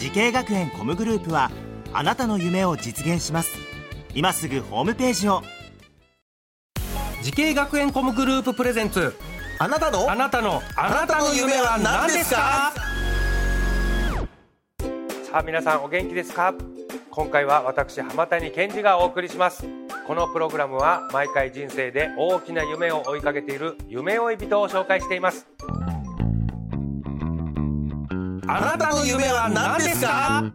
滋慶学園 COMグループはあなたの夢を実現します。今すぐホームページを。滋慶学園 COMグループプレゼンツ。あなたの？あなたの？あなたの夢は何ですか？さあ皆さんお元気ですか？今回は私浜谷健司がお送りします。このプログラムは毎回人生で大きな夢を追いかけている夢追い人を紹介していますあなたの夢は何ですか？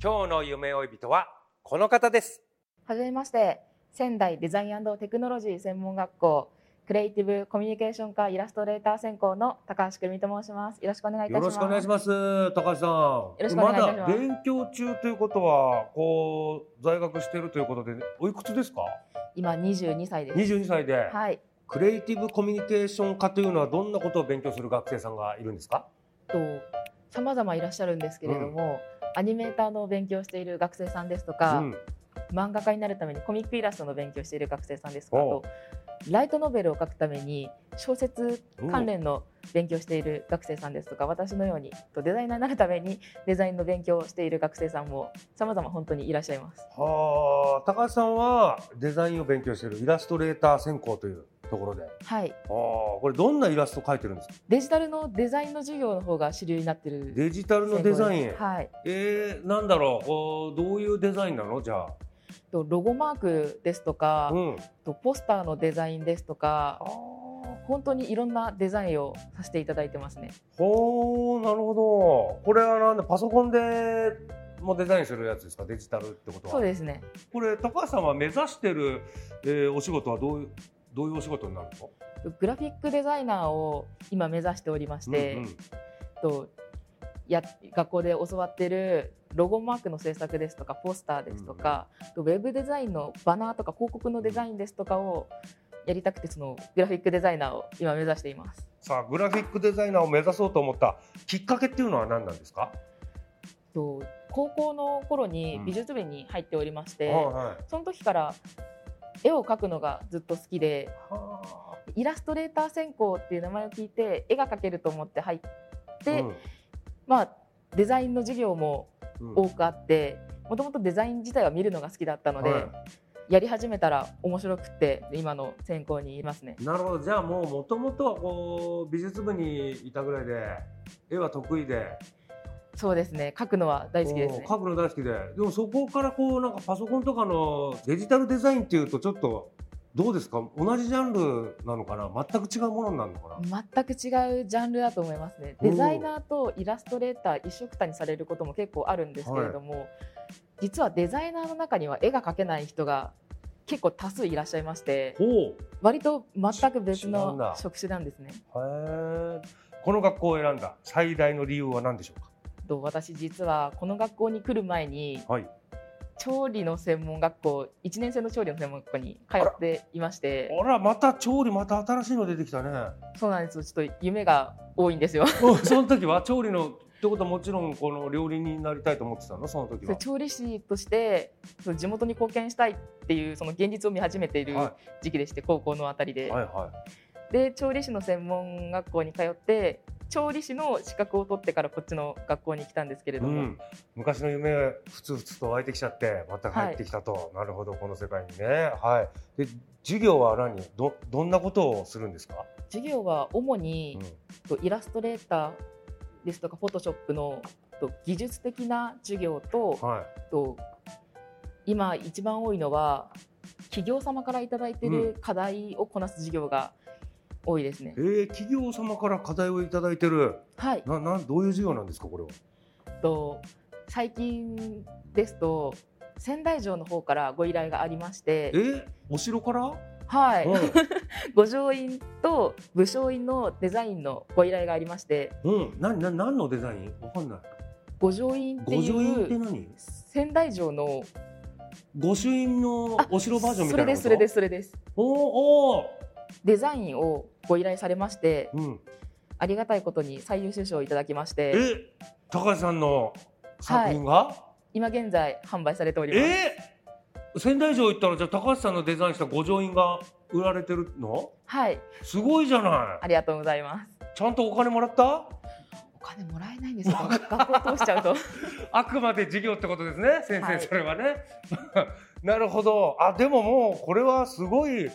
今日の夢追い人はこの方です。はじめまして仙台デザインテクノロジー専門学校クリエイティブコミュニケーション科イラストレーター専攻の高橋久美と申します。よろしくお願いいたします。よろしくお願いします。高橋さん。よろしくお願いします。まだ勉強中ということはこう在学しているということでおいくつですか？今22歳です。22歳で、はいクリエイティブコミュニケーション科というのはどんなことを勉強する学生さんがいるんですか？と様々いらっしゃるんですけれども、アニメーターの勉強をしている学生さんですとか、うん。漫画家になるためにコミックイラストの勉強をしている学生さんですとかライトノベルを書くために小説関連の勉強をしている学生さんですとか私のようにとデザイナーになるためにデザインの勉強をしている学生さんも様々本当にいらっしゃいます。はあ高橋さんはデザインを勉強しているイラストレーター専攻というところで。ああはい、これどんなイラスト描いてるんですか？デジタルのデザインの授業の方が主流になってる。デジタルのデザインはい、えー、なんだろうこうどういうデザインなの？じゃとロゴマークですとかあ、うん。とポスターのデザインですとか本当にいろんなデザインをさせていただいてますね。ほうなるほど。これはなんだパソコンでもデザインするやつですか？デジタルってことは。そうですね。これ高橋さんは目指してる、えー、お仕事はどういうどういうお仕事になるの？グラフィックデザイナーを今目指しておりまして、うんうん。とや学校で教わってるロゴマークの制作ですとかポスターですとか、とウェブデザインのバナーとか広告のデザインですとかをやりたくてそのグラフィックデザイナーを今目指しています。さあグラフィックデザイナーを目指そうと思ったきっかけっていうのは何なんですか、と高校の頃にうん。美術部に入っておりまして、はい。その時から絵を描くのがずっと好きではイラストレーター専攻っていう名前を聞いて絵が描けると思って入って、うん。まあデザインの授業もうん。多くあってもともとデザイン自体は見るのが好きだったので、はい。やり始めたら面白くって今の専攻にいますね。なるほど。じゃあもうもともとはこう美術部にいたぐらいで絵は得意でそうですね。描くのは大好きですね。こう。描くの大好きで。でもそこからこうなんかパソコンとかのデジタルデザインっていうとちょっとどうですか？同じジャンルなのかな？全く違うものになるのかな？全く違うジャンルだと思いますね。デザイナーとイラストレーター一緒くたにされることも結構あるんですけれども、実はデザイナーの中には絵が描けない人が結構多数いらっしゃいまして割と全く別の職種なんですね。この学校を選んだ最大の理由は何でしょうか？と私実はこの学校に来る前にはい。調理の専門学校1年生の調理の専門学校に通っていまして。あら。また調理また新しいの出てきたね。そうなんですよ。ちょっと夢が多いんですよ。おその時は？調理のってことはもちろんこの料理人になりたいと思ってたの？その時は。調理師としてその地元に貢献したいっていうその現実を見始めているは時期でして、高校のあたりで、はいはで調理師の専門学校に通って調理師の資格を取ってからこっちの学校に来たんですけれい、うども、ん、昔の夢がふつふつと湧いてきちゃってまた帰ってきたと、なるほどこの世界にね。はい。で授業は何？どどんなことをするんですか、授業は主にうん、とイラストレーターですとかフォトショップのと技術的な授業とはい。と今一番多いのは企業様からいただいている課題をこなす授業が多いですね。えー、企業様から課題をいただいてるはい、ななんどういう授業なんですかこれは？と最近ですと仙台城の方からご依頼がありましてえ？ー、お城から？はい、う五条 院と武将院のデザインのご依頼がありましてん、うん、な、な、何のデザイン？わかんない。御城院っていう何？仙台城の御朱印のあお城バージョンみそたいなこと？れですそれです。それですおお、おデザインをご依頼されましてーうん。ありがたいことに最優秀賞をいただきまして。え、高橋さんの作品が？今現在販売されております。えー仙台城行ったらじゃあ高橋さんのデザインした御城印が売られてるの？はい。すごいじゃなありがとうございます。いちゃんとお金もらった？お金もらえないんですよ。学校通しちゃうと。あくまで授業ってことですね。先生、はい。それはね。なるほど。あでももうこれはすごい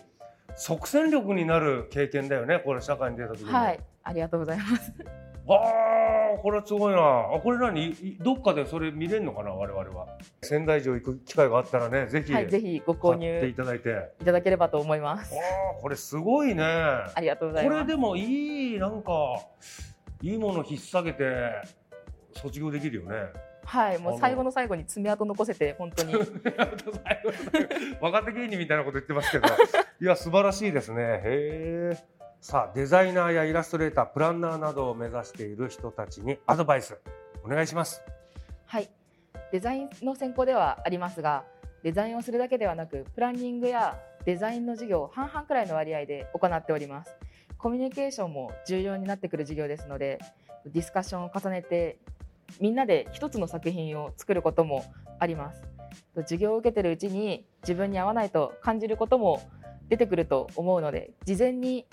即戦力になる経験だよねこれ社会に出た時に。はい。ありがとうございます。ああこれはすごいな。あこれ何？いどっかでそれ見れるのかな我々は。仙台城行く機会があったらねぜひはいぜひご購買ってい入ただいて。いただければと思います。ああこれすごいね。ありがとうございます。これでもいいなんかいいもの引っ提げて卒業できるよね。はいもう最後の最後に爪痕残せて本当に。若手芸人みたいなこと言ってますけど。いや素晴らしいですね。へえ。さあデザイナーやイラストレータープランナーなどを目指している人たちにアドバイスお願いします。はい。デザインの専攻ではありますがデザインをするだけではなくプランニングやデザインの授業を半々くらいの割合で行っております。コミュニケーションも重要になってくる授業ですのでディスカッションを重ねてみんなで一つの作品を作ることもあります。授業を受けてるうちに自分に合わないと感じることも出てくると思うので事前に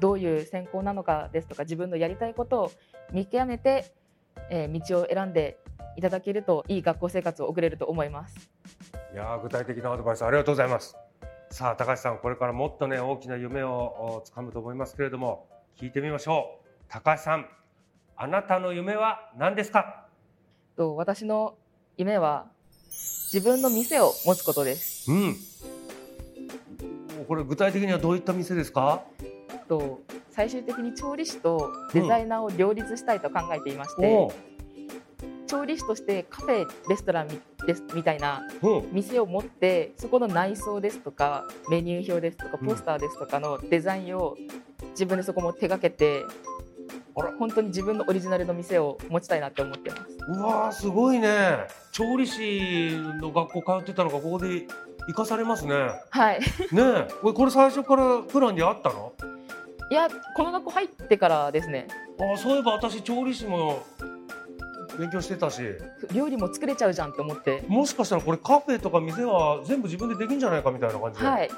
どういう専攻なのかですとか自分のやりたいことを見極めて、えー道を選んでいただけるといい学校生活を送れると思います。いや具体的なアドバイスありがとうございます。さあ高橋さんこれからもっとね大きな夢をお掴むと思いますけれども聞いてみましょう。高橋さん。あなたの夢は何ですか？と私の夢は自分の店を持つことです。うん。これ具体的にはどういった店ですか？と最終的に調理師とデザイナーを両立したいと考えていまして、おう。調理師としてカフェレストランみですみたいなうん。店を持ってそこの内装ですとかメニュー表ですとかうん。ポスターですとかのデザインを自分でそこも手掛けて本当に自分のオリジナルの店を持ちたいなって思ってます。うわーすごいね。調理師の学校通ってたのがここで生かされますね。ねはい。え。これこれ最初からプランにあったの？いやこの学校入ってからですね。あそういえば私調理師も勉強してたし。料理も作れちゃうじゃんって思って。もしかしたらこれカフェとか店は全部自分でできんじゃないかみたいな感じで、はい。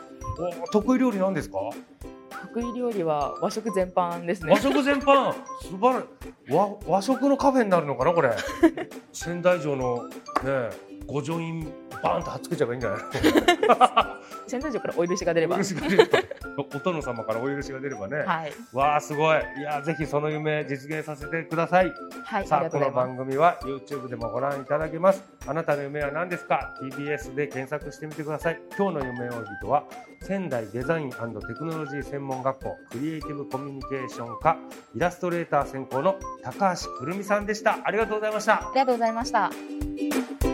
お得意料理なんですか？得意料理は和食全般ですね。和食全般？素晴ら和和食のカフェになるのかなこれ？仙台城のね御城印バーンと貼っつけちゃえばいいんじゃない？仙台城からお許しが出ればお殿様からお許しが出ればね、はい。わあすごい。いやぜひその夢実現させてください。はいさあこの番組は YouTube でもご覧いただけます。あなたの夢は何ですか？TBS で検索してみてください。今日の夢追い人は仙台デザインテクノロジー専門学校クリエイティブコミュニケーション科イラストレーター専攻の高橋来実さんでした。ありがとうございました。ありがとうございました